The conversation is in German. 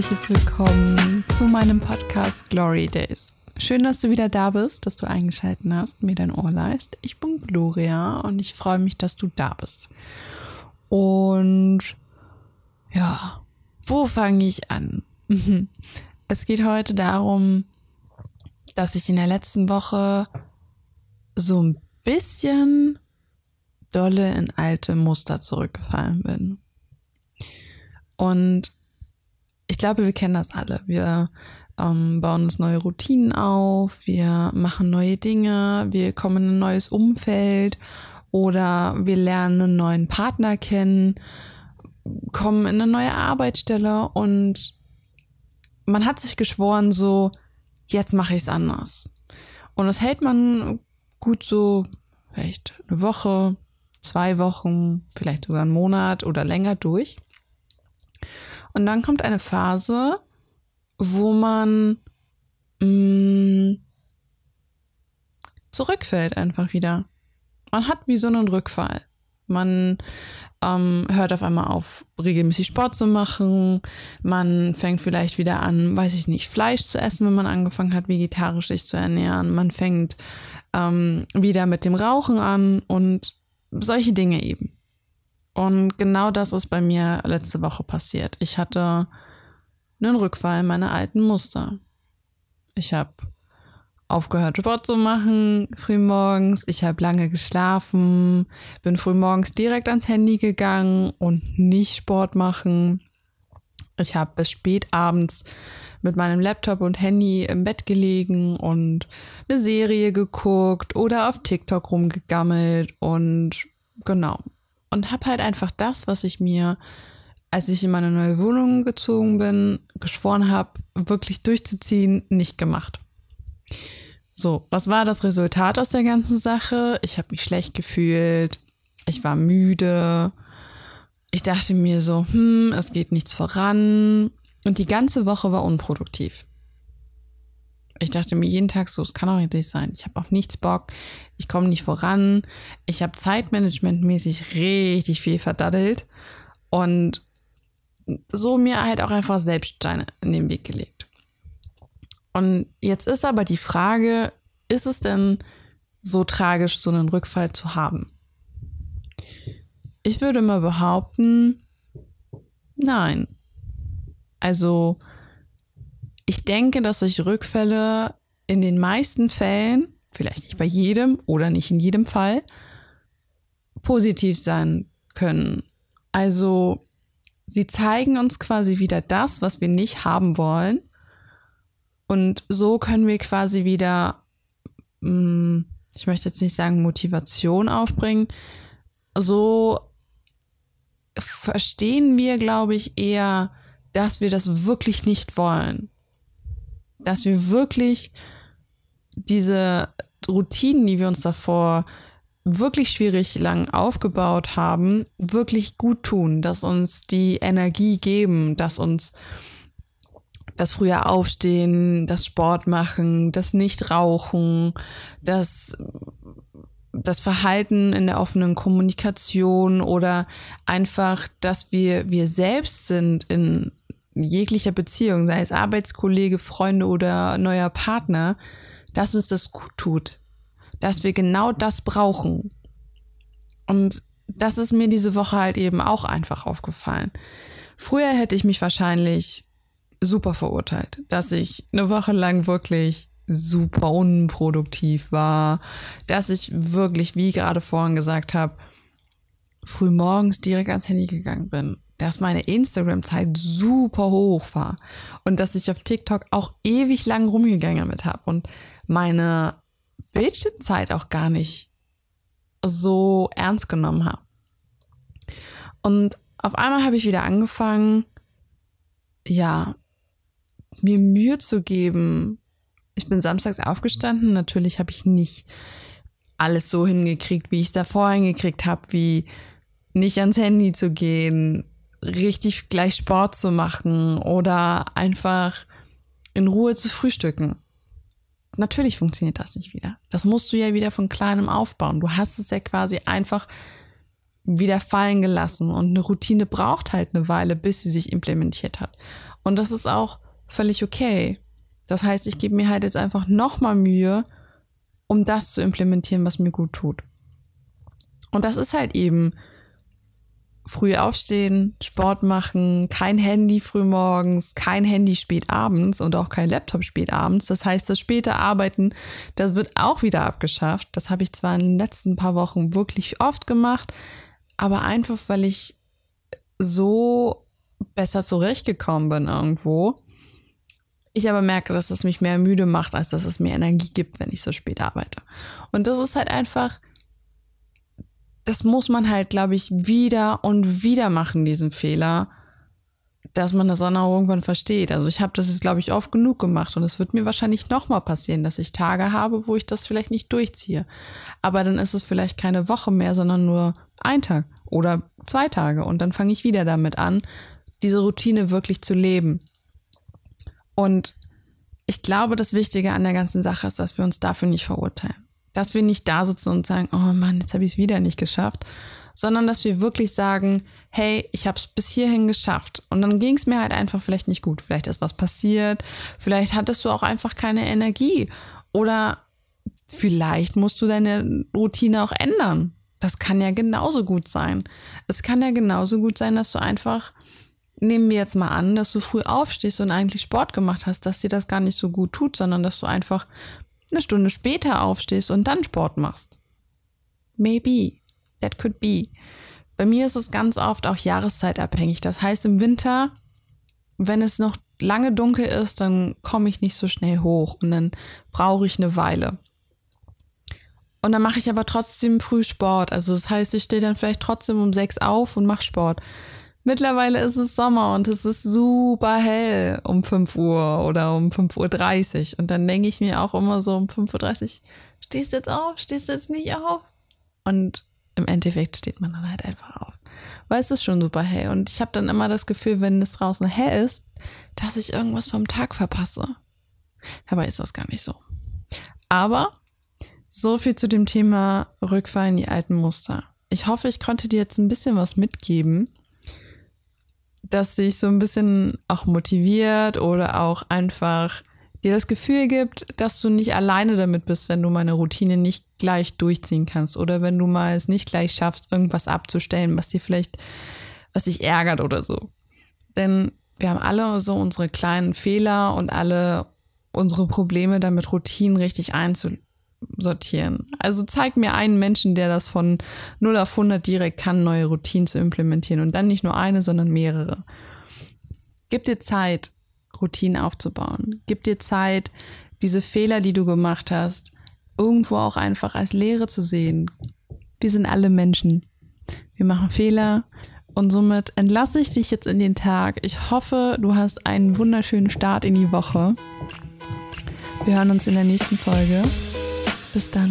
herzliches Willkommen zu meinem Podcast Glory Days. Schön, dass du wieder da bist, dass du eingeschaltet hast, mir dein Ohr leist. Ich bin Gloria und ich freue mich, dass du da bist. Und ja, wo fange ich an? Es geht heute darum, dass ich in der letzten Woche so ein bisschen dolle in alte Muster zurückgefallen bin. Und ich glaube, wir kennen das alle. Wir ähm, bauen uns neue Routinen auf, wir machen neue Dinge, wir kommen in ein neues Umfeld oder wir lernen einen neuen Partner kennen, kommen in eine neue Arbeitsstelle und man hat sich geschworen, so, jetzt mache ich es anders. Und das hält man gut so, vielleicht eine Woche, zwei Wochen, vielleicht sogar einen Monat oder länger durch. Und dann kommt eine Phase, wo man mh, mm, zurückfällt einfach wieder. Man hat wie so einen Rückfall. Man ähm, hört auf einmal auf, regelmäßig Sport zu machen. Man fängt vielleicht wieder an, weiß ich nicht, Fleisch zu essen, wenn man angefangen hat, vegetarisch sich zu ernähren. Man fängt ähm, wieder mit dem Rauchen an und solche Dinge eben. Und genau das ist bei mir letzte Woche passiert. Ich hatte einen Rückfall in meine alten Muster. Ich habe aufgehört, Sport zu machen, frühmorgens. Ich habe lange geschlafen, bin frühmorgens direkt ans Handy gegangen und nicht Sport machen. Ich habe bis spät abends mit meinem Laptop und Handy im Bett gelegen und eine Serie geguckt oder auf TikTok rumgegammelt und genau. Und habe halt einfach das, was ich mir, als ich in meine neue Wohnung gezogen bin, geschworen habe, wirklich durchzuziehen, nicht gemacht. So, was war das Resultat aus der ganzen Sache? Ich habe mich schlecht gefühlt, ich war müde, ich dachte mir so, hm, es geht nichts voran. Und die ganze Woche war unproduktiv. Ich dachte mir jeden Tag so, es kann auch nicht sein. Ich habe auf nichts Bock, ich komme nicht voran. Ich habe zeitmanagementmäßig richtig viel verdaddelt und so mir halt auch einfach Selbststeine in den Weg gelegt. Und jetzt ist aber die Frage, ist es denn so tragisch, so einen Rückfall zu haben? Ich würde mal behaupten, nein. Also, ich denke, dass solche Rückfälle in den meisten Fällen, vielleicht nicht bei jedem oder nicht in jedem Fall, positiv sein können. Also, sie zeigen uns quasi wieder das, was wir nicht haben wollen. Und so können wir quasi wieder, hm, ich möchte jetzt nicht sagen Motivation aufbringen, so verstehen wir, glaube ich, eher, dass wir das wirklich nicht wollen. Dass wir wirklich diese Routinen, die wir uns davor wirklich schwierig lang aufgebaut haben, wirklich gut tun, dass uns die Energie geben, dass uns das frühe Aufstehen, das Sport machen, das Nicht-Rauchen, das das Verhalten in der offenen Kommunikation oder einfach, dass wir wir selbst sind in jeglicher Beziehung, sei es Arbeitskollege, Freunde oder neuer Partner, dass uns das gut tut, dass wir genau das brauchen. Und das ist mir diese Woche halt eben auch einfach aufgefallen. Früher hätte ich mich wahrscheinlich super verurteilt, dass ich eine Woche lang wirklich super unproduktiv war, dass ich wirklich, wie gerade vorhin gesagt habe, früh morgens direkt ans Handy gegangen bin, dass meine Instagram-Zeit super hoch war und dass ich auf TikTok auch ewig lang rumgegangen mit habe und meine Bildschirmzeit auch gar nicht so ernst genommen habe. Und auf einmal habe ich wieder angefangen, ja, mir Mühe zu geben, ich bin samstags aufgestanden. Natürlich habe ich nicht alles so hingekriegt, wie ich es davor hingekriegt habe, wie nicht ans Handy zu gehen, richtig gleich Sport zu machen oder einfach in Ruhe zu frühstücken. Natürlich funktioniert das nicht wieder. Das musst du ja wieder von kleinem aufbauen. Du hast es ja quasi einfach wieder fallen gelassen und eine Routine braucht halt eine Weile, bis sie sich implementiert hat. Und das ist auch völlig okay. Das heißt, ich gebe mir halt jetzt einfach nochmal Mühe, um das zu implementieren, was mir gut tut. Und das ist halt eben früh aufstehen, Sport machen, kein Handy früh morgens, kein Handy spät abends und auch kein Laptop spät abends. Das heißt, das späte Arbeiten, das wird auch wieder abgeschafft. Das habe ich zwar in den letzten paar Wochen wirklich oft gemacht, aber einfach, weil ich so besser zurechtgekommen bin irgendwo. Ich aber merke, dass es mich mehr müde macht, als dass es mir Energie gibt, wenn ich so spät arbeite. Und das ist halt einfach, das muss man halt, glaube ich, wieder und wieder machen, diesen Fehler, dass man das dann auch irgendwann versteht. Also ich habe das jetzt, glaube ich, oft genug gemacht und es wird mir wahrscheinlich nochmal passieren, dass ich Tage habe, wo ich das vielleicht nicht durchziehe. Aber dann ist es vielleicht keine Woche mehr, sondern nur ein Tag oder zwei Tage und dann fange ich wieder damit an, diese Routine wirklich zu leben. Und ich glaube, das Wichtige an der ganzen Sache ist, dass wir uns dafür nicht verurteilen dass wir nicht da sitzen und sagen, oh Mann, jetzt habe ich es wieder nicht geschafft, sondern dass wir wirklich sagen, hey, ich habe es bis hierhin geschafft. Und dann ging es mir halt einfach vielleicht nicht gut. Vielleicht ist was passiert, vielleicht hattest du auch einfach keine Energie oder vielleicht musst du deine Routine auch ändern. Das kann ja genauso gut sein. Es kann ja genauso gut sein, dass du einfach, nehmen wir jetzt mal an, dass du früh aufstehst und eigentlich Sport gemacht hast, dass dir das gar nicht so gut tut, sondern dass du einfach eine Stunde später aufstehst und dann Sport machst. Maybe. That could be. Bei mir ist es ganz oft auch jahreszeitabhängig. Das heißt, im Winter, wenn es noch lange dunkel ist, dann komme ich nicht so schnell hoch und dann brauche ich eine Weile. Und dann mache ich aber trotzdem früh Sport. Also das heißt, ich stehe dann vielleicht trotzdem um sechs auf und mache Sport. Mittlerweile ist es Sommer und es ist super hell um 5 Uhr oder um 5.30 Uhr. Und dann denke ich mir auch immer so um 5.30 Uhr, stehst du jetzt auf, stehst du jetzt nicht auf? Und im Endeffekt steht man dann halt einfach auf. Weil es ist schon super hell. Und ich habe dann immer das Gefühl, wenn es draußen hell ist, dass ich irgendwas vom Tag verpasse. Dabei ist das gar nicht so. Aber so viel zu dem Thema Rückfall in die alten Muster. Ich hoffe, ich konnte dir jetzt ein bisschen was mitgeben das sich so ein bisschen auch motiviert oder auch einfach dir das Gefühl gibt, dass du nicht alleine damit bist, wenn du mal eine Routine nicht gleich durchziehen kannst oder wenn du mal es nicht gleich schaffst, irgendwas abzustellen, was dir vielleicht, was dich ärgert oder so. Denn wir haben alle so unsere kleinen Fehler und alle unsere Probleme damit Routinen richtig einzuleiten sortieren. Also zeig mir einen Menschen, der das von 0 auf 100 direkt kann, neue Routinen zu implementieren und dann nicht nur eine, sondern mehrere. Gib dir Zeit, Routinen aufzubauen. Gib dir Zeit, diese Fehler, die du gemacht hast, irgendwo auch einfach als Lehre zu sehen. Wir sind alle Menschen. Wir machen Fehler und somit entlasse ich dich jetzt in den Tag. Ich hoffe, du hast einen wunderschönen Start in die Woche. Wir hören uns in der nächsten Folge. Bis dann.